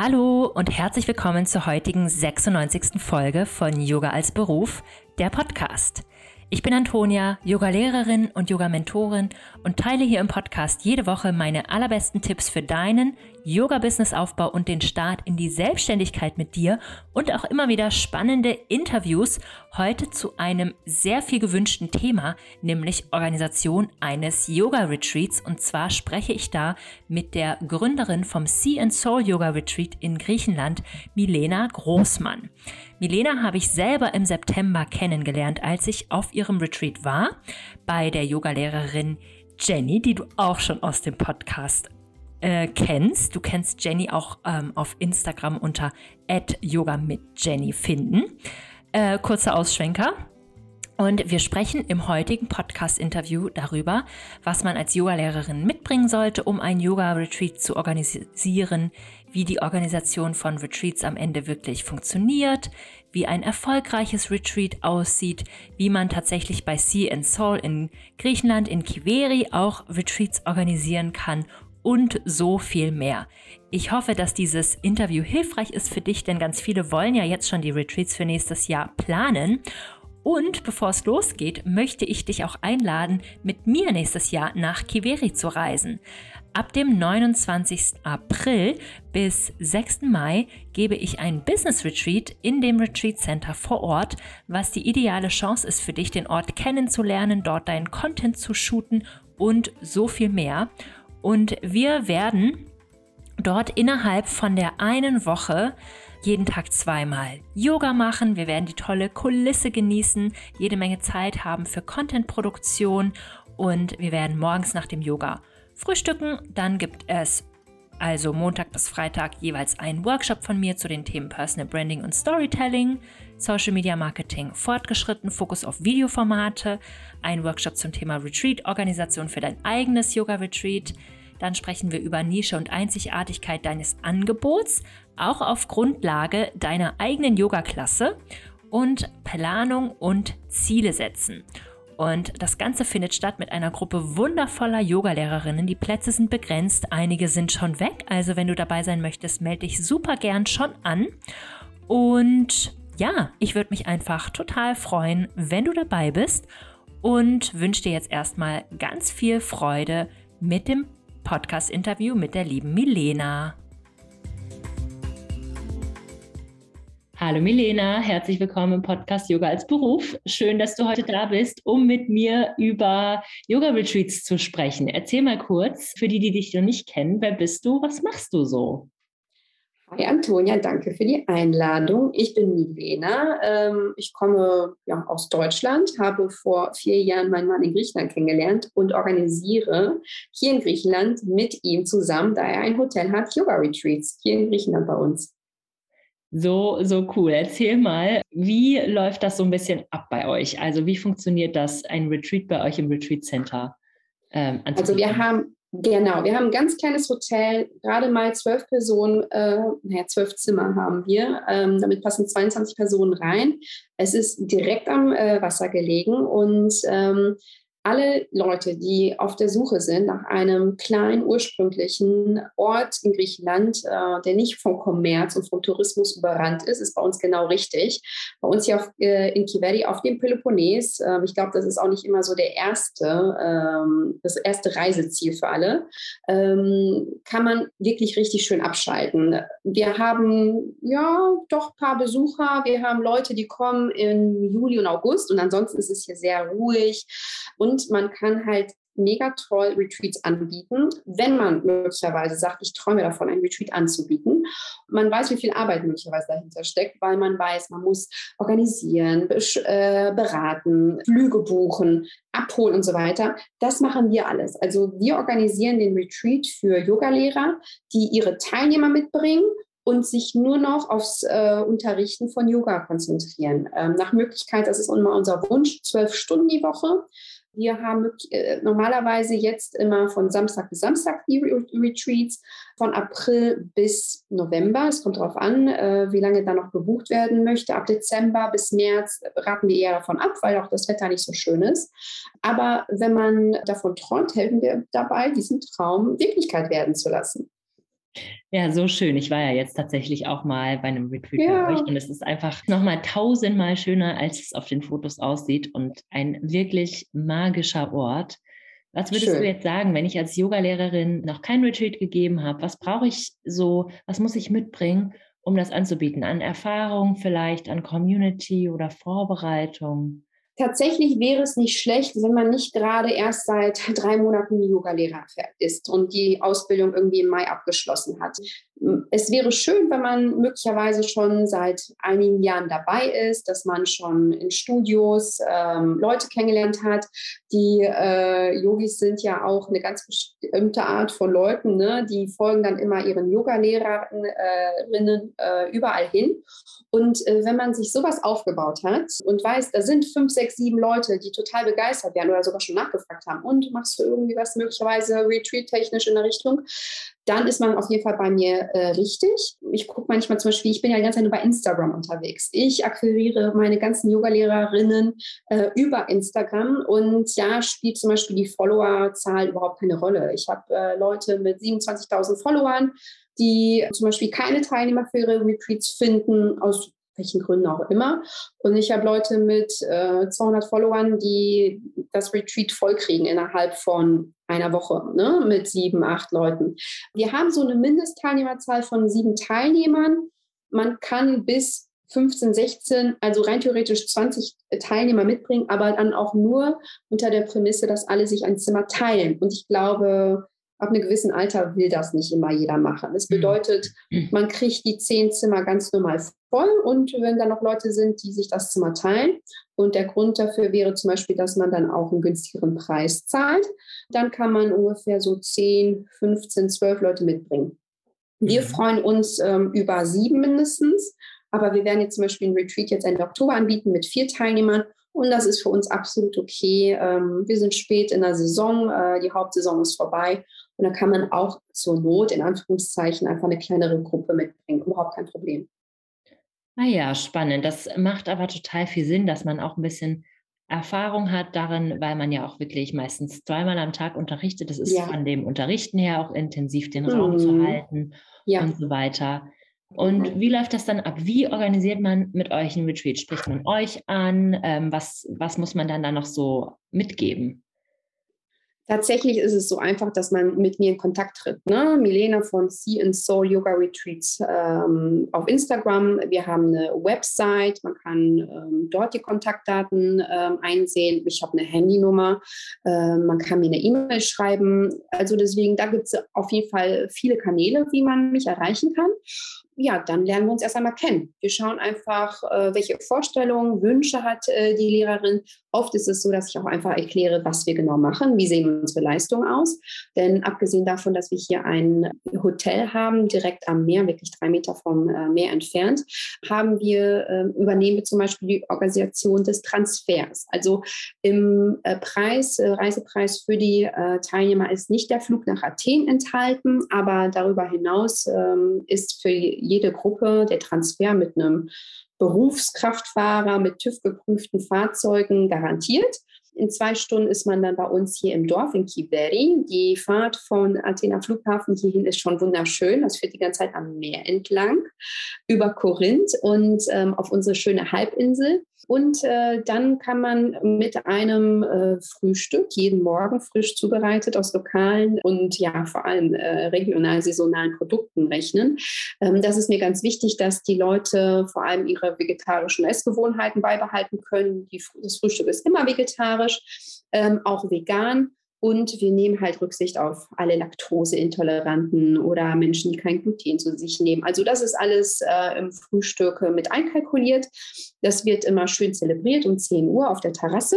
Hallo und herzlich willkommen zur heutigen 96. Folge von Yoga als Beruf, der Podcast. Ich bin Antonia, Yoga-Lehrerin und Yoga-Mentorin und teile hier im Podcast jede Woche meine allerbesten Tipps für deinen Yoga-Business-Aufbau und den Start in die Selbstständigkeit mit dir und auch immer wieder spannende Interviews. Heute zu einem sehr viel gewünschten Thema, nämlich Organisation eines Yoga-Retreats. Und zwar spreche ich da mit der Gründerin vom Sea and Soul Yoga Retreat in Griechenland, Milena Großmann. Milena habe ich selber im September kennengelernt, als ich auf ihrem Retreat war, bei der Yogalehrerin Jenny, die du auch schon aus dem Podcast äh, kennst. Du kennst Jenny auch ähm, auf Instagram unter yoga mit Jenny finden. Äh, kurzer Ausschwenker. Und wir sprechen im heutigen Podcast-Interview darüber, was man als Yogalehrerin mitbringen sollte, um ein Yoga-Retreat zu organisieren, wie die Organisation von Retreats am Ende wirklich funktioniert, wie ein erfolgreiches Retreat aussieht, wie man tatsächlich bei Sea and Soul in Griechenland, in Kiveri auch Retreats organisieren kann und so viel mehr. Ich hoffe, dass dieses Interview hilfreich ist für dich, denn ganz viele wollen ja jetzt schon die Retreats für nächstes Jahr planen. Und bevor es losgeht, möchte ich dich auch einladen, mit mir nächstes Jahr nach Kiveri zu reisen. Ab dem 29. April bis 6. Mai gebe ich ein Business Retreat in dem Retreat Center vor Ort, was die ideale Chance ist für dich, den Ort kennenzulernen, dort deinen Content zu shooten und so viel mehr. Und wir werden dort innerhalb von der einen Woche jeden Tag zweimal Yoga machen. Wir werden die tolle Kulisse genießen, jede Menge Zeit haben für Contentproduktion und wir werden morgens nach dem Yoga frühstücken. Dann gibt es also Montag bis Freitag jeweils einen Workshop von mir zu den Themen Personal Branding und Storytelling, Social Media Marketing fortgeschritten, Fokus auf Videoformate, ein Workshop zum Thema Retreat-Organisation für dein eigenes Yoga-Retreat. Dann sprechen wir über Nische und Einzigartigkeit deines Angebots, auch auf Grundlage deiner eigenen Yoga-Klasse und Planung und Ziele setzen. Und das Ganze findet statt mit einer Gruppe wundervoller Yogalehrerinnen. Die Plätze sind begrenzt, einige sind schon weg. Also wenn du dabei sein möchtest, melde dich super gern schon an. Und ja, ich würde mich einfach total freuen, wenn du dabei bist und wünsche dir jetzt erstmal ganz viel Freude mit dem Podcast-Interview mit der lieben Milena. Hallo Milena, herzlich willkommen im Podcast Yoga als Beruf. Schön, dass du heute da bist, um mit mir über Yoga-Retreats zu sprechen. Erzähl mal kurz, für die, die dich noch nicht kennen, wer bist du, was machst du so? Hi Antonia, danke für die Einladung. Ich bin Milena. Ähm, ich komme ja, aus Deutschland, habe vor vier Jahren meinen Mann in Griechenland kennengelernt und organisiere hier in Griechenland mit ihm zusammen, da er ein Hotel hat, Yoga-Retreats hier in Griechenland bei uns. So, so cool. Erzähl mal, wie läuft das so ein bisschen ab bei euch? Also wie funktioniert das, ein Retreat bei euch im Retreat Center? Ähm, also wir haben, genau, wir haben ein ganz kleines Hotel, gerade mal zwölf Personen, äh, naja, zwölf Zimmer haben wir. Ähm, damit passen 22 Personen rein. Es ist direkt am äh, Wasser gelegen und ähm, alle Leute, die auf der Suche sind nach einem kleinen ursprünglichen Ort in Griechenland, äh, der nicht vom Kommerz und vom Tourismus überrannt ist, ist bei uns genau richtig. Bei uns hier auf, äh, in Kiveri auf dem Peloponnes, äh, ich glaube, das ist auch nicht immer so der erste, ähm, das erste Reiseziel für alle, ähm, kann man wirklich richtig schön abschalten. Wir haben ja doch ein paar Besucher, wir haben Leute, die kommen im Juli und August und ansonsten ist es hier sehr ruhig und und man kann halt mega toll Retreats anbieten, wenn man möglicherweise sagt, ich träume davon, ein Retreat anzubieten. Man weiß, wie viel Arbeit möglicherweise dahinter steckt, weil man weiß, man muss organisieren, äh, beraten, Flüge buchen, abholen und so weiter. Das machen wir alles. Also wir organisieren den Retreat für Yogalehrer, die ihre Teilnehmer mitbringen und sich nur noch aufs äh, Unterrichten von Yoga konzentrieren. Ähm, nach Möglichkeit, das ist immer unser Wunsch, zwölf Stunden die Woche. Wir haben äh, normalerweise jetzt immer von Samstag bis Samstag die Retreats, von April bis November. Es kommt darauf an, äh, wie lange da noch gebucht werden möchte. Ab Dezember bis März raten wir eher davon ab, weil auch das Wetter nicht so schön ist. Aber wenn man davon träumt, helfen wir dabei, diesen Traum Wirklichkeit werden zu lassen. Ja, so schön. Ich war ja jetzt tatsächlich auch mal bei einem Retreat ja. bei euch und es ist einfach nochmal tausendmal schöner, als es auf den Fotos aussieht und ein wirklich magischer Ort. Was würdest schön. du jetzt sagen, wenn ich als Yogalehrerin noch kein Retreat gegeben habe? Was brauche ich so, was muss ich mitbringen, um das anzubieten? An Erfahrung vielleicht, an Community oder Vorbereitung? Tatsächlich wäre es nicht schlecht, wenn man nicht gerade erst seit drei Monaten Yoga-Lehrer ist und die Ausbildung irgendwie im Mai abgeschlossen hat. Es wäre schön, wenn man möglicherweise schon seit einigen Jahren dabei ist, dass man schon in Studios ähm, Leute kennengelernt hat. Die äh, Yogis sind ja auch eine ganz bestimmte Art von Leuten, ne? die folgen dann immer ihren Yoga-Lehrerinnen äh, überall hin. Und äh, wenn man sich sowas aufgebaut hat und weiß, da sind fünf, sechs, sieben Leute, die total begeistert werden oder sogar schon nachgefragt haben, und machst du irgendwie was möglicherweise retreat-technisch in der Richtung, dann ist man auf jeden Fall bei mir äh, richtig. Ich gucke manchmal zum Beispiel, ich bin ja die ganze Zeit nur bei Instagram unterwegs. Ich akquiriere meine ganzen Yogalehrerinnen äh, über Instagram und ja, spielt zum Beispiel die Followerzahl überhaupt keine Rolle. Ich habe äh, Leute mit 27.000 Followern, die zum Beispiel keine Teilnehmer für ihre Retreats finden, aus welchen Gründen auch immer. Und ich habe Leute mit äh, 200 Followern, die das Retreat vollkriegen innerhalb von einer Woche ne, mit sieben, acht Leuten. Wir haben so eine Mindestteilnehmerzahl von sieben Teilnehmern. Man kann bis 15, 16, also rein theoretisch 20 Teilnehmer mitbringen, aber dann auch nur unter der Prämisse, dass alle sich ein Zimmer teilen. Und ich glaube, ab einem gewissen Alter will das nicht immer jeder machen. Das bedeutet, man kriegt die zehn Zimmer ganz normal voll und wenn da noch Leute sind, die sich das Zimmer teilen und der Grund dafür wäre zum Beispiel, dass man dann auch einen günstigeren Preis zahlt, dann kann man ungefähr so 10, 15, 12 Leute mitbringen. Wir mhm. freuen uns ähm, über sieben mindestens, aber wir werden jetzt zum Beispiel ein Retreat jetzt Ende Oktober anbieten mit vier Teilnehmern und das ist für uns absolut okay. Ähm, wir sind spät in der Saison, äh, die Hauptsaison ist vorbei und da kann man auch zur Not in Anführungszeichen einfach eine kleinere Gruppe mitbringen. Überhaupt kein Problem. Ah ja, spannend. Das macht aber total viel Sinn, dass man auch ein bisschen Erfahrung hat darin, weil man ja auch wirklich meistens zweimal am Tag unterrichtet. Das ist ja. von dem Unterrichten her auch intensiv, den Raum mhm. zu halten ja. und so weiter. Und mhm. wie läuft das dann ab? Wie organisiert man mit euch ein Retreat? Spricht man euch an? Ähm, was, was muss man dann da noch so mitgeben? Tatsächlich ist es so einfach, dass man mit mir in Kontakt tritt. Ne? Milena von Sea and Soul Yoga Retreats ähm, auf Instagram. Wir haben eine Website, man kann ähm, dort die Kontaktdaten ähm, einsehen. Ich habe eine Handynummer, ähm, man kann mir eine E-Mail schreiben. Also deswegen, da gibt es auf jeden Fall viele Kanäle, wie man mich erreichen kann ja, dann lernen wir uns erst einmal kennen. Wir schauen einfach, äh, welche Vorstellungen, Wünsche hat äh, die Lehrerin. Oft ist es so, dass ich auch einfach erkläre, was wir genau machen, wie sehen unsere Leistungen aus. Denn abgesehen davon, dass wir hier ein Hotel haben, direkt am Meer, wirklich drei Meter vom äh, Meer entfernt, haben wir, äh, übernehmen wir zum Beispiel die Organisation des Transfers. Also im Preis, Reisepreis für die Teilnehmer ist nicht der Flug nach Athen enthalten, aber darüber hinaus ähm, ist für jede Gruppe der Transfer mit einem Berufskraftfahrer mit TÜV-geprüften Fahrzeugen garantiert. In zwei Stunden ist man dann bei uns hier im Dorf in Kiberi. Die Fahrt von Athena Flughafen hierhin ist schon wunderschön. Das führt die ganze Zeit am Meer entlang über Korinth und ähm, auf unsere schöne Halbinsel. Und äh, dann kann man mit einem äh, Frühstück jeden Morgen frisch zubereitet aus lokalen und ja vor allem äh, regional saisonalen Produkten rechnen. Ähm, das ist mir ganz wichtig, dass die Leute vor allem ihre vegetarischen Essgewohnheiten beibehalten können. Die, das Frühstück ist immer vegetarisch, ähm, auch vegan. Und wir nehmen halt Rücksicht auf alle Laktoseintoleranten oder Menschen, die kein Gluten zu sich nehmen. Also das ist alles äh, im Frühstück mit einkalkuliert. Das wird immer schön zelebriert um 10 Uhr auf der Terrasse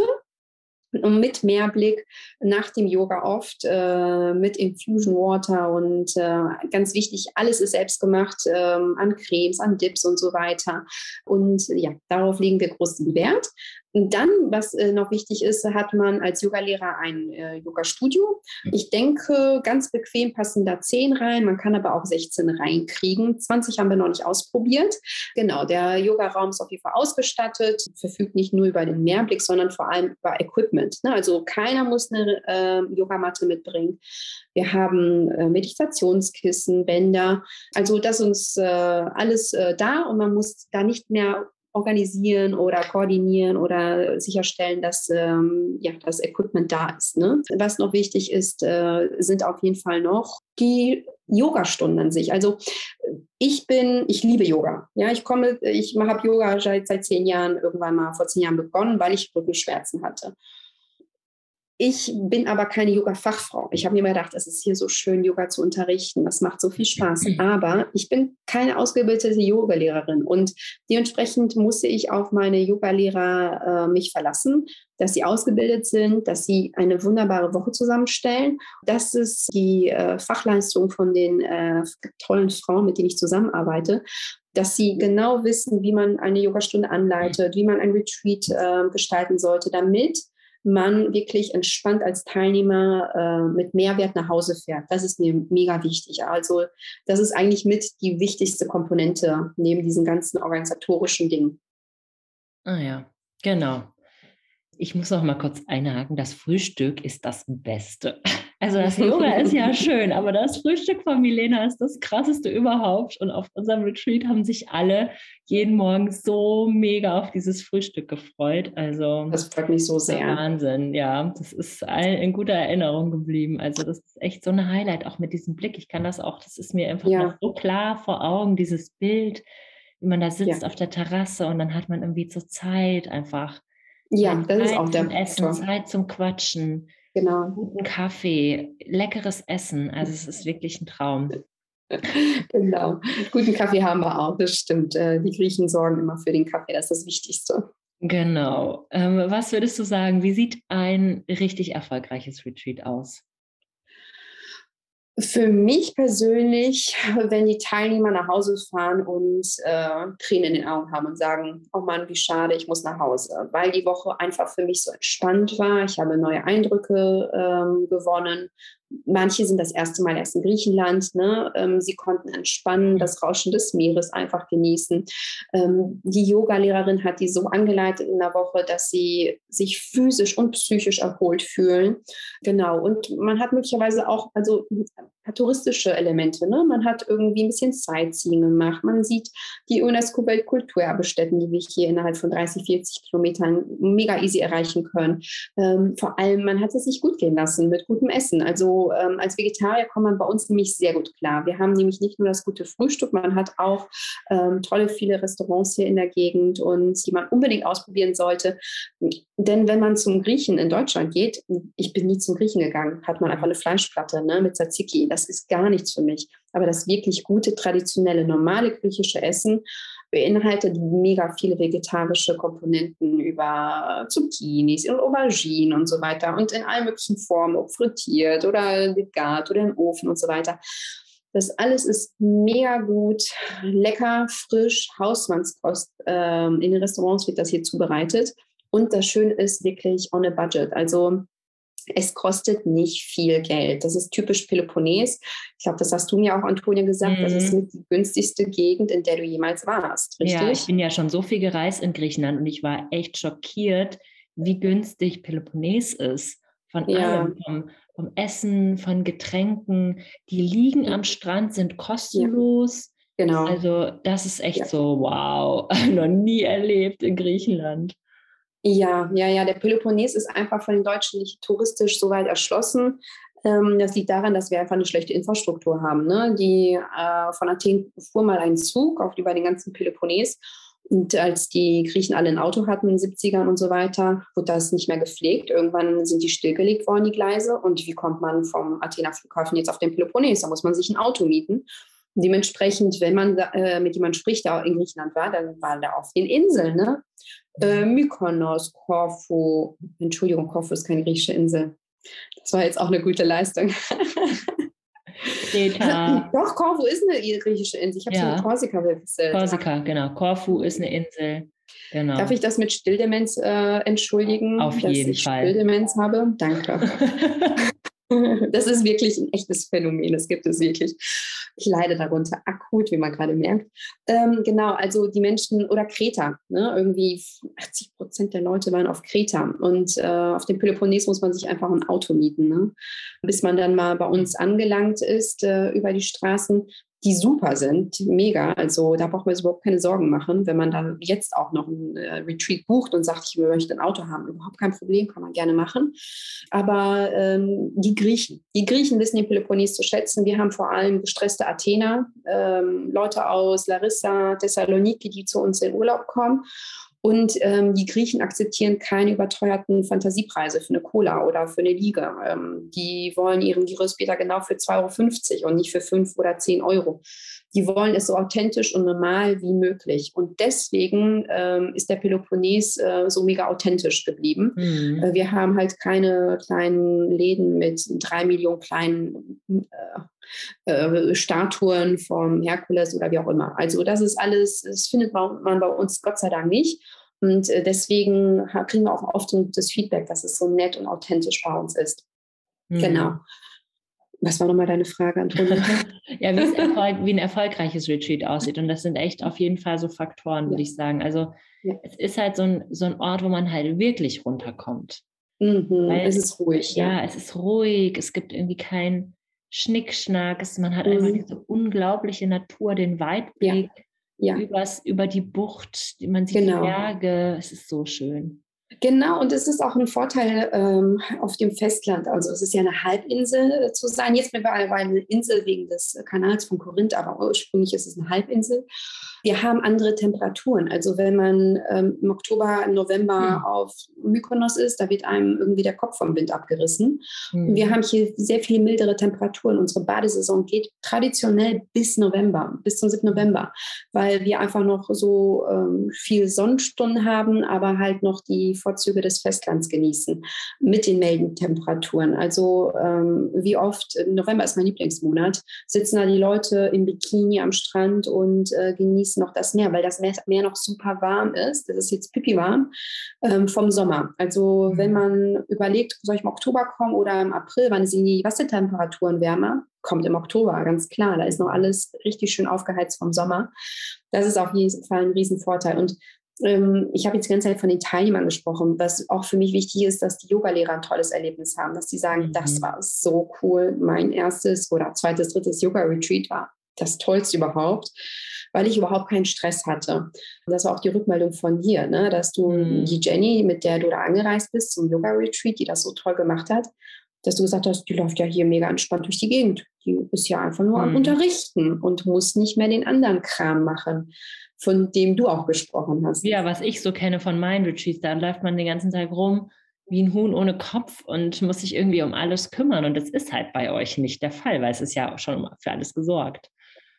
und mit Mehrblick nach dem Yoga oft äh, mit Infusion Water und äh, ganz wichtig, alles ist selbst gemacht äh, an Cremes, an Dips und so weiter. Und ja, darauf legen wir großen Wert. Und dann, was äh, noch wichtig ist, hat man als Yogalehrer ein äh, Yoga-Studio. Mhm. Ich denke, ganz bequem passen da 10 rein. Man kann aber auch 16 reinkriegen. 20 haben wir noch nicht ausprobiert. Genau, der Yoga-Raum ist auf jeden Fall ausgestattet, verfügt nicht nur über den Mehrblick, sondern vor allem über Equipment. Ne? Also keiner muss eine äh, Yogamatte mitbringen. Wir haben äh, Meditationskissen, Bänder. Also das ist uns äh, alles äh, da und man muss da nicht mehr organisieren oder koordinieren oder sicherstellen, dass ähm, ja, das Equipment da ist. Ne? Was noch wichtig ist, äh, sind auf jeden Fall noch die Yoga-Stunden an sich. Also ich bin, ich liebe Yoga. Ja, ich komme, ich habe Yoga seit, seit zehn Jahren, irgendwann mal vor zehn Jahren begonnen, weil ich Rückenschmerzen hatte. Ich bin aber keine Yoga-Fachfrau. Ich habe mir immer gedacht, es ist hier so schön, Yoga zu unterrichten. Das macht so viel Spaß. Mhm. Aber ich bin keine ausgebildete Yogalehrerin und dementsprechend musste ich auf meine Yogalehrer äh, mich verlassen, dass sie ausgebildet sind, dass sie eine wunderbare Woche zusammenstellen. Das ist die äh, Fachleistung von den äh, tollen Frauen, mit denen ich zusammenarbeite dass sie genau wissen, wie man eine Yogastunde anleitet, wie man ein Retreat äh, gestalten sollte, damit man wirklich entspannt als Teilnehmer äh, mit Mehrwert nach Hause fährt. Das ist mir mega wichtig. Also das ist eigentlich mit die wichtigste Komponente neben diesen ganzen organisatorischen Dingen. Ah ja, genau. Ich muss noch mal kurz einhaken. Das Frühstück ist das Beste. Also das Yoga ist ja schön, aber das Frühstück von Milena ist das krasseste überhaupt. Und auf unserem Retreat haben sich alle jeden Morgen so mega auf dieses Frühstück gefreut. Also das freut mich so sehr. Wahnsinn, ja. Das ist in guter Erinnerung geblieben. Also das ist echt so ein Highlight, auch mit diesem Blick. Ich kann das auch, das ist mir einfach ja. so klar vor Augen, dieses Bild, wie man da sitzt ja. auf der Terrasse und dann hat man irgendwie zur Zeit einfach. Ja, das Zeit ist auch der Essen. Zeit zum Quatschen Genau. Guten Kaffee, leckeres Essen. Also es ist wirklich ein Traum. genau. Guten Kaffee haben wir auch, das stimmt. Äh, die Griechen sorgen immer für den Kaffee, das ist das Wichtigste. Genau. Ähm, was würdest du sagen, wie sieht ein richtig erfolgreiches Retreat aus? Für mich persönlich, wenn die Teilnehmer nach Hause fahren und äh, Tränen in den Augen haben und sagen, oh Mann, wie schade, ich muss nach Hause, weil die Woche einfach für mich so entspannt war. Ich habe neue Eindrücke ähm, gewonnen Manche sind das erste Mal erst in Griechenland. Ne? Ähm, sie konnten entspannen, das Rauschen des Meeres einfach genießen. Ähm, die Yoga-Lehrerin hat die so angeleitet in der Woche, dass sie sich physisch und psychisch erholt fühlen. Genau. Und man hat möglicherweise auch, also touristische Elemente. Ne? Man hat irgendwie ein bisschen Sightseeing gemacht. Man sieht die UNESCO-Weltkulturerbestätten, die wir hier innerhalb von 30, 40 Kilometern mega easy erreichen können. Ähm, vor allem, man hat es sich gut gehen lassen mit gutem Essen. Also ähm, als Vegetarier kommt man bei uns nämlich sehr gut klar. Wir haben nämlich nicht nur das gute Frühstück, man hat auch ähm, tolle viele Restaurants hier in der Gegend und die man unbedingt ausprobieren sollte. Denn wenn man zum Griechen in Deutschland geht, ich bin nie zum Griechen gegangen, hat man einfach eine Fleischplatte ne, mit Tzatziki das ist gar nichts für mich. Aber das wirklich gute, traditionelle, normale griechische Essen beinhaltet mega viele vegetarische Komponenten über Zucchinis und Auberginen und so weiter und in allen möglichen Formen, ob frittiert oder gegart oder im Ofen und so weiter. Das alles ist mega gut, lecker, frisch, Hausmannskost. Ähm, in den Restaurants wird das hier zubereitet. Und das Schöne ist wirklich on a budget. Also es kostet nicht viel Geld. Das ist typisch Peloponnes. Ich glaube, das hast du mir auch, Antonia, gesagt. Mhm. Das ist mhm. die günstigste Gegend, in der du jemals warst, richtig? Ja, ich bin ja schon so viel gereist in Griechenland und ich war echt schockiert, wie günstig Peloponnes ist. Von ja. allem, vom, vom, Essen, von Getränken. Die liegen am Strand, sind kostenlos. Ja. Genau. Also das ist echt ja. so, wow, noch nie erlebt in Griechenland. Ja, ja, ja. Der Peloponnes ist einfach von den Deutschen nicht touristisch so weit erschlossen. Ähm, das liegt daran, dass wir einfach eine schlechte Infrastruktur haben. Ne? Die äh, von Athen fuhr mal ein Zug auf über den ganzen Peloponnes. Und als die Griechen alle ein Auto hatten in den 70ern und so weiter, wurde das nicht mehr gepflegt. Irgendwann sind die stillgelegt worden, die Gleise. Und wie kommt man vom Athener Flughafen jetzt auf den Peloponnes? Da muss man sich ein Auto mieten. Dementsprechend, wenn man äh, mit jemandem spricht, der in Griechenland war, dann war der auf den Inseln. Ne? Äh, Mykonos, Korfu, Entschuldigung, Korfu ist keine griechische Insel. Das war jetzt auch eine gute Leistung. Kreta. Doch, Korfu ist eine griechische Insel. Ich habe ja. es mit Korsika gewechselt. Korsika, genau. Korfu ist eine Insel. Genau. Darf ich das mit Stilldemenz äh, entschuldigen? Auf dass jeden ich Fall. Stilldemenz habe? Danke. das ist wirklich ein echtes Phänomen. Das gibt es wirklich. Ich leide darunter akut, wie man gerade merkt. Ähm, genau, also die Menschen oder Kreta. Ne? Irgendwie 80 Prozent der Leute waren auf Kreta. Und äh, auf dem Peloponnes muss man sich einfach ein Auto mieten. Ne? Bis man dann mal bei uns angelangt ist äh, über die Straßen, die super sind, mega. Also da braucht man sich überhaupt keine Sorgen machen, wenn man dann jetzt auch noch ein äh, Retreat bucht und sagt, ich möchte ein Auto haben. Überhaupt kein Problem, kann man gerne machen. Aber ähm, die Griechen, die Griechen wissen den Peloponnes zu schätzen. Wir haben vor allem gestresste Athener, ähm, Leute aus Larissa, Thessaloniki, die zu uns in Urlaub kommen. Und ähm, die Griechen akzeptieren keine überteuerten Fantasiepreise für eine Cola oder für eine Liga. Ähm, die wollen ihren Gyros später genau für 2,50 Euro und nicht für 5 oder 10 Euro. Die wollen es so authentisch und normal wie möglich. Und deswegen ähm, ist der Peloponnes äh, so mega authentisch geblieben. Mhm. Äh, wir haben halt keine kleinen Läden mit drei Millionen kleinen äh, äh, Statuen vom Herkules oder wie auch immer. Also das ist alles, das findet man bei uns Gott sei Dank nicht. Und äh, deswegen kriegen wir auch oft ein gutes Feedback, dass es so nett und authentisch bei uns ist. Mhm. Genau. Was war nochmal deine Frage, Antonia? ja, wie, wie, ein erfolgreiches Retreat aussieht. Und das sind echt auf jeden Fall so Faktoren, würde ja. ich sagen. Also ja. es ist halt so ein, so ein Ort, wo man halt wirklich runterkommt. Mhm, es ist ruhig. Ja, ja, es ist ruhig. Es gibt irgendwie kein Schnickschnack. Es, man hat mhm. einfach diese unglaubliche Natur, den Weitblick ja. Übers, über die Bucht. Man sieht genau. die Berge. Es ist so schön. Genau, und es ist auch ein Vorteil ähm, auf dem Festland. Also es ist ja eine Halbinsel zu sein. Jetzt mittlerweile eine Insel wegen des Kanals von Korinth, aber ursprünglich ist es eine Halbinsel. Wir haben andere Temperaturen. Also wenn man ähm, im Oktober, im November mhm. auf Mykonos ist, da wird einem irgendwie der Kopf vom Wind abgerissen. Mhm. Wir haben hier sehr viel mildere Temperaturen. Unsere Badesaison geht traditionell bis November, bis zum 7. November, weil wir einfach noch so ähm, viel Sonnenstunden haben, aber halt noch die Vorzüge des Festlands genießen mit den milden Temperaturen. Also ähm, wie oft, November ist mein Lieblingsmonat, sitzen da die Leute im Bikini am Strand und äh, genießen genießen noch das Meer, weil das Meer noch super warm ist. Das ist jetzt pipi warm ähm, vom Sommer. Also mhm. wenn man überlegt, soll ich im Oktober kommen oder im April, wann sind die Wassertemperaturen wärmer? Kommt im Oktober, ganz klar. Da ist noch alles richtig schön aufgeheizt vom Sommer. Das ist auf jeden Fall ein Riesenvorteil. Und ähm, ich habe jetzt die ganze Zeit von den Teilnehmern gesprochen, was auch für mich wichtig ist, dass die Yogalehrer ein tolles Erlebnis haben, dass sie sagen, mhm. das war so cool, mein erstes oder zweites, drittes Yoga-Retreat war das Tollste überhaupt weil ich überhaupt keinen Stress hatte. Und das war auch die Rückmeldung von dir, ne? dass du mhm. die Jenny, mit der du da angereist bist zum Yoga-Retreat, die das so toll gemacht hat, dass du gesagt hast, die läuft ja hier mega entspannt durch die Gegend. Die ist ja einfach nur mhm. am Unterrichten und muss nicht mehr den anderen Kram machen, von dem du auch gesprochen hast. Ja, was ich so kenne von meinen Retreats, da läuft man den ganzen Tag rum wie ein Huhn ohne Kopf und muss sich irgendwie um alles kümmern. Und das ist halt bei euch nicht der Fall, weil es ist ja auch schon für alles gesorgt.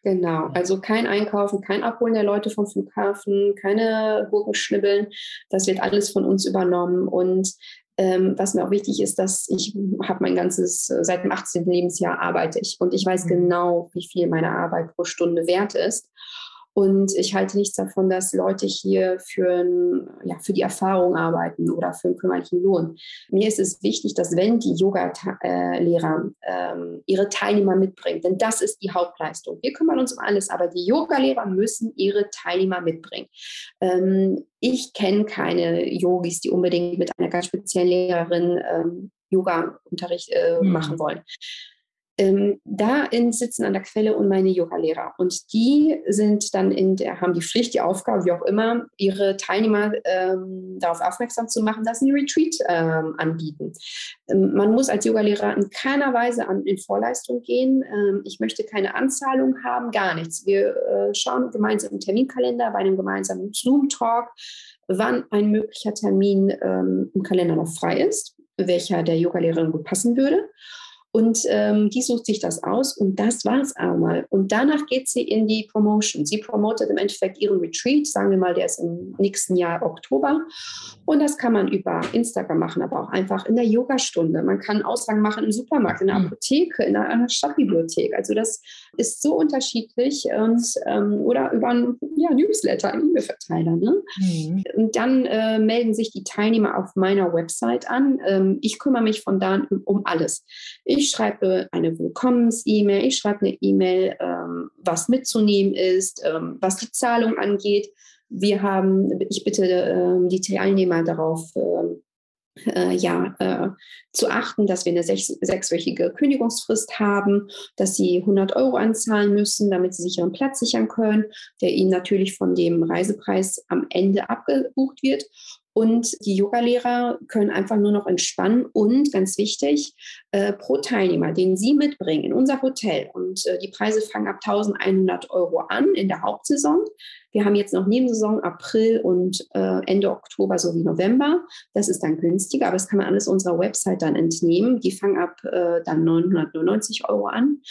Genau, also kein Einkaufen, kein Abholen der Leute vom Flughafen, keine Gurkenschnibbeln. Das wird alles von uns übernommen. Und ähm, was mir auch wichtig ist, dass ich habe mein ganzes, seit dem 18. Lebensjahr arbeite ich und ich weiß mhm. genau, wie viel meine Arbeit pro Stunde wert ist. Und ich halte nichts davon, dass Leute hier für, ja, für die Erfahrung arbeiten oder für einen kümmerlichen Lohn. Mir ist es wichtig, dass wenn die Yoga-Lehrer ähm, ihre Teilnehmer mitbringen, denn das ist die Hauptleistung. Wir kümmern uns um alles, aber die Yoga-Lehrer müssen ihre Teilnehmer mitbringen. Ähm, ich kenne keine Yogis, die unbedingt mit einer ganz speziellen Lehrerin ähm, Yoga-Unterricht äh, mhm. machen wollen ähm, da in, sitzen an der Quelle und meine Yoga-Lehrer. Und die sind dann in der, haben die Pflicht, die Aufgabe, wie auch immer, ihre Teilnehmer ähm, darauf aufmerksam zu machen, dass sie ein Retreat ähm, anbieten. Ähm, man muss als Yoga-Lehrer in keiner Weise an, in Vorleistung gehen. Ähm, ich möchte keine Anzahlung haben, gar nichts. Wir äh, schauen gemeinsam im Terminkalender bei einem gemeinsamen Zoom-Talk, wann ein möglicher Termin ähm, im Kalender noch frei ist, welcher der Yoga-Lehrerin gut passen würde. Und ähm, die sucht sich das aus und das war es einmal. Und danach geht sie in die Promotion. Sie promotet im Endeffekt ihren Retreat, sagen wir mal, der ist im nächsten Jahr Oktober. Und das kann man über Instagram machen, aber auch einfach in der Yogastunde. Man kann Aussagen machen im Supermarkt, in der mhm. Apotheke, in einer Stadtbibliothek. Also das ist so unterschiedlich und, ähm, oder über einen ja, Newsletter, einen E-Mail-Verteiler. Ne? Mhm. Und dann äh, melden sich die Teilnehmer auf meiner Website an. Ähm, ich kümmere mich von da an um, um alles. Ich ich schreibe eine Willkommens-E-Mail, ich schreibe eine E-Mail, ähm, was mitzunehmen ist, ähm, was die Zahlung angeht. Wir haben, ich bitte äh, die Teilnehmer darauf, äh, äh, ja, äh, zu achten, dass wir eine sech sechswöchige Kündigungsfrist haben, dass sie 100 Euro anzahlen müssen, damit sie sich ihren Platz sichern können, der ihnen natürlich von dem Reisepreis am Ende abgebucht wird. Und die Yogalehrer können einfach nur noch entspannen und ganz wichtig, äh, pro Teilnehmer, den Sie mitbringen in unser Hotel. Und äh, die Preise fangen ab 1100 Euro an in der Hauptsaison. Wir haben jetzt noch Nebensaison April und äh, Ende Oktober sowie November. Das ist dann günstiger, aber das kann man alles unserer Website dann entnehmen. Die fangen ab äh, dann 999 Euro an.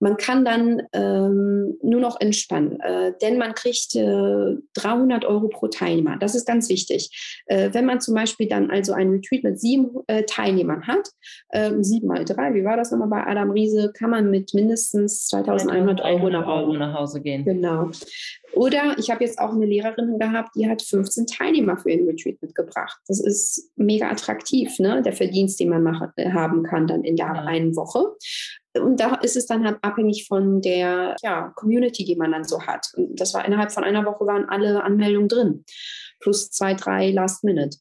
Man kann dann ähm, nur noch entspannen, äh, denn man kriegt äh, 300 Euro pro Teilnehmer. Das ist ganz wichtig. Äh, wenn man zum Beispiel dann also ein Retreat mit sieben äh, Teilnehmern hat, ähm, sieben mal drei, wie war das nochmal bei Adam Riese, kann man mit mindestens 2100 Euro nach, Euro nach Hause gehen. Genau. Oder ich habe jetzt auch eine Lehrerin gehabt, die hat 15 Teilnehmer für ihren Retreat mitgebracht. Das ist mega attraktiv, ne? der Verdienst, den man machen, äh, haben kann dann in der ja. einen Woche. Und da ist es dann halt abhängig von der ja, Community, die man dann so hat. Und das war innerhalb von einer Woche waren alle Anmeldungen drin, plus zwei, drei Last Minute.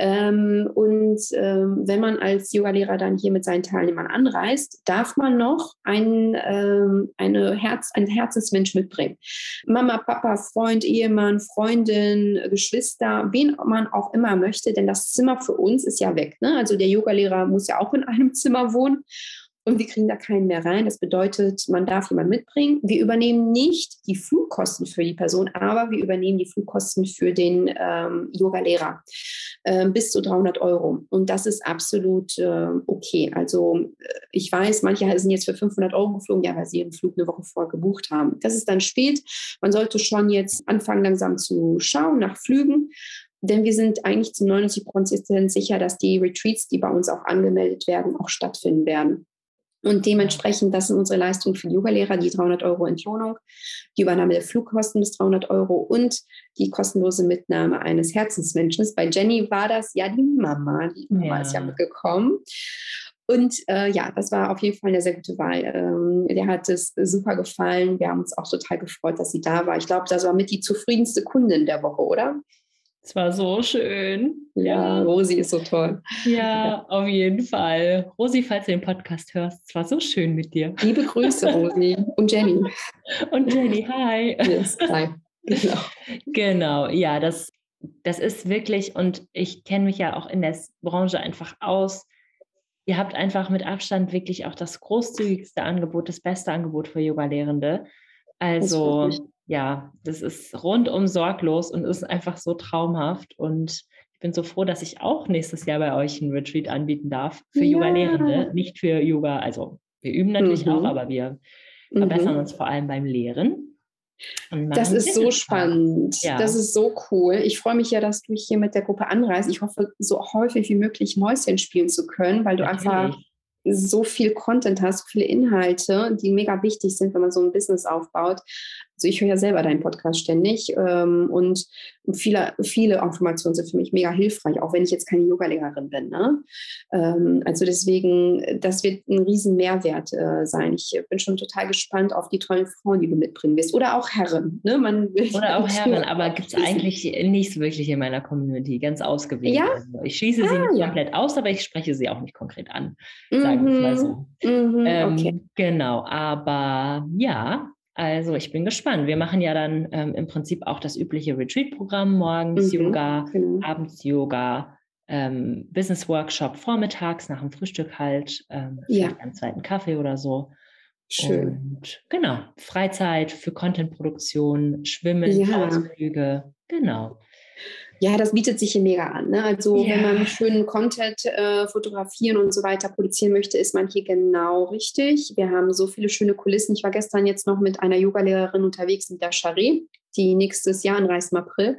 Ähm, und ähm, wenn man als Yogalehrer dann hier mit seinen Teilnehmern anreist, darf man noch ein, ähm, eine Herz, einen Herzensmensch mitbringen. Mama, Papa, Freund, Ehemann, Freundin, Geschwister, wen man auch immer möchte, denn das Zimmer für uns ist ja weg. Ne? Also der Yogalehrer muss ja auch in einem Zimmer wohnen und wir kriegen da keinen mehr rein. Das bedeutet, man darf jemanden mitbringen. Wir übernehmen nicht die Flugkosten für die Person, aber wir übernehmen die Flugkosten für den ähm, Yoga-Lehrer äh, bis zu 300 Euro. Und das ist absolut äh, okay. Also äh, ich weiß, manche sind jetzt für 500 Euro geflogen, ja, weil sie ihren Flug eine Woche vorher gebucht haben. Das ist dann spät. Man sollte schon jetzt anfangen, langsam zu schauen nach Flügen. Denn wir sind eigentlich zu 90 Prozent sicher, dass die Retreats, die bei uns auch angemeldet werden, auch stattfinden werden. Und dementsprechend, das sind unsere Leistungen für die Yogalehrer, die 300 Euro Entlohnung, die Übernahme der Flugkosten bis 300 Euro und die kostenlose Mitnahme eines Herzensmenschen. Bei Jenny war das ja die Mama. Die Mama ja. ist ja mitgekommen. Und äh, ja, das war auf jeden Fall eine sehr gute Wahl. Ähm, der hat es super gefallen. Wir haben uns auch total gefreut, dass sie da war. Ich glaube, das war mit die zufriedenste Kundin der Woche, oder? Es war so schön. Ja, Rosi ist so toll. Ja, auf jeden Fall. Rosi, falls du den Podcast hörst, es war so schön mit dir. Liebe Grüße, Rosi. Und Jenny. Und Jenny, hi. Yes, hi. Genau. Genau, ja, das, das ist wirklich, und ich kenne mich ja auch in der Branche einfach aus. Ihr habt einfach mit Abstand wirklich auch das großzügigste Angebot, das beste Angebot für Yoga-Lehrende. Also ja, das ist rundum sorglos und ist einfach so traumhaft. Und ich bin so froh, dass ich auch nächstes Jahr bei euch ein Retreat anbieten darf für ja. Yoga-Lehrende, nicht für Yoga. Also wir üben natürlich mhm. auch, aber wir verbessern mhm. uns vor allem beim Lehren. Das ist so spannend. Ja. Das ist so cool. Ich freue mich ja, dass du hier mit der Gruppe anreist. Ich hoffe, so häufig wie möglich Mäuschen spielen zu können, weil du Natürlich. einfach so viel Content hast, so viele Inhalte, die mega wichtig sind, wenn man so ein Business aufbaut. Also ich höre ja selber deinen Podcast ständig ähm, und viele, viele Informationen sind für mich mega hilfreich, auch wenn ich jetzt keine Yogalehrerin bin. Ne? Ähm, also deswegen, das wird ein riesen Mehrwert äh, sein. Ich bin schon total gespannt auf die tollen Frauen, die du mitbringen wirst. Oder auch Herren. Ne? Man Oder auch Herren, aber gibt es eigentlich nicht wirklich in meiner Community, ganz ausgewählt. Ja? Also ich schließe ah, sie nicht ja. komplett aus, aber ich spreche sie auch nicht konkret an, sagen wir mhm. mal so. Mhm, ähm, okay. Genau, aber ja, also ich bin gespannt. Wir machen ja dann ähm, im Prinzip auch das übliche Retreat-Programm, morgens mhm, Yoga, genau. abends Yoga, ähm, Business-Workshop vormittags nach dem Frühstück halt, ähm, ja. einen zweiten Kaffee oder so. Schön. Und genau, Freizeit für Contentproduktion, Schwimmen, ja. Ausflüge, genau. Ja, das bietet sich hier mega an. Ne? Also ja. wenn man schönen Content äh, fotografieren und so weiter produzieren möchte, ist man hier genau richtig. Wir haben so viele schöne Kulissen. Ich war gestern jetzt noch mit einer Yogalehrerin unterwegs mit der Charé, die nächstes Jahr anreist im April.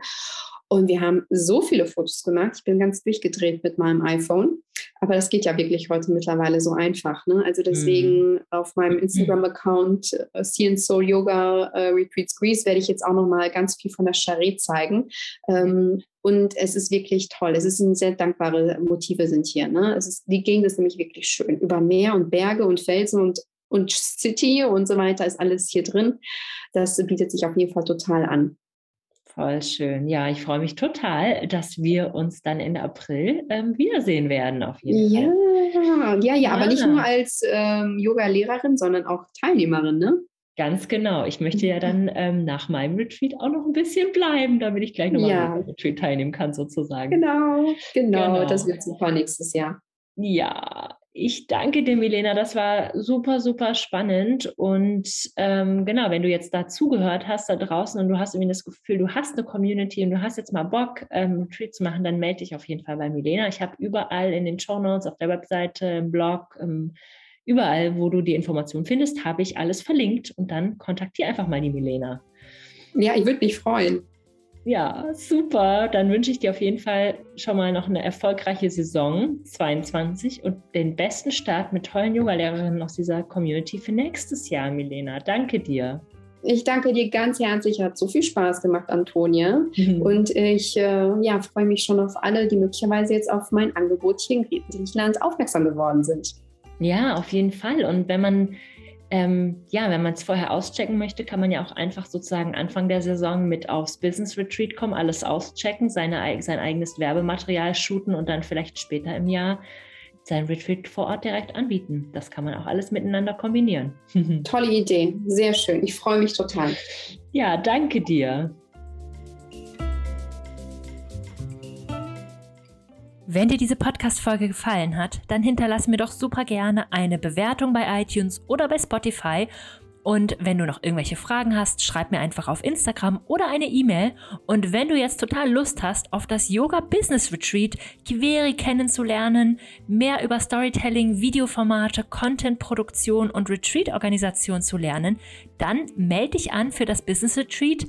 Und wir haben so viele Fotos gemacht. Ich bin ganz durchgedreht mit meinem iPhone. Aber das geht ja wirklich heute mittlerweile so einfach. Ne? Also deswegen mhm. auf meinem Instagram-Account uh, See and Soul Yoga uh, Retreats Greece werde ich jetzt auch noch mal ganz viel von der Charette zeigen. Ähm, und es ist wirklich toll. Es sind sehr dankbare Motive sind hier. Ne? Es ist, die Gegend ist nämlich wirklich schön. Über Meer und Berge und Felsen und, und City und so weiter ist alles hier drin. Das bietet sich auf jeden Fall total an. Voll schön. Ja, ich freue mich total, dass wir uns dann Ende April ähm, wiedersehen werden, auf jeden ja, Fall. Ja, ja, ja, aber nicht nur als ähm, Yoga-Lehrerin, sondern auch Teilnehmerin, ne? Ganz genau. Ich möchte ja dann ähm, nach meinem Retreat auch noch ein bisschen bleiben, damit ich gleich nochmal ja. am Retreat teilnehmen kann, sozusagen. Genau, genau, genau. Das wird super nächstes Jahr. Ja, ich danke dir, Milena. Das war super, super spannend. Und ähm, genau, wenn du jetzt dazugehört hast da draußen und du hast irgendwie das Gefühl, du hast eine Community und du hast jetzt mal Bock, ähm, Retreat zu machen, dann melde dich auf jeden Fall bei Milena. Ich habe überall in den Show Notes, auf der Webseite, im Blog, ähm, überall, wo du die Informationen findest, habe ich alles verlinkt. Und dann kontaktiere einfach mal die Milena. Ja, ich würde mich freuen. Ja, super. Dann wünsche ich dir auf jeden Fall schon mal noch eine erfolgreiche Saison 22 und den besten Start mit tollen Yogalehrerinnen aus dieser Community für nächstes Jahr, Milena. Danke dir. Ich danke dir ganz herzlich. Hat so viel Spaß gemacht, Antonia. Mhm. Und ich äh, ja, freue mich schon auf alle, die möglicherweise jetzt auf mein Angebot hier in Griechenland aufmerksam geworden sind. Ja, auf jeden Fall. Und wenn man ähm, ja, wenn man es vorher auschecken möchte, kann man ja auch einfach sozusagen Anfang der Saison mit aufs Business Retreat kommen, alles auschecken, seine, sein eigenes Werbematerial shooten und dann vielleicht später im Jahr sein Retreat vor Ort direkt anbieten. Das kann man auch alles miteinander kombinieren. Tolle Idee, sehr schön. Ich freue mich total. Ja, danke dir. Wenn dir diese Podcast-Folge gefallen hat, dann hinterlass mir doch super gerne eine Bewertung bei iTunes oder bei Spotify. Und wenn du noch irgendwelche Fragen hast, schreib mir einfach auf Instagram oder eine E-Mail. Und wenn du jetzt total Lust hast, auf das Yoga Business Retreat Kiveri kennenzulernen, mehr über Storytelling, Videoformate, Contentproduktion und Retreat-Organisation zu lernen, dann melde dich an für das Business Retreat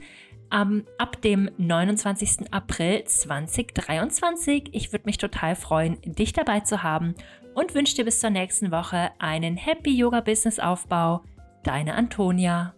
ähm, ab dem 29. April 2023. Ich würde mich total freuen, dich dabei zu haben und wünsche dir bis zur nächsten Woche einen Happy Yoga Business Aufbau. Deine Antonia.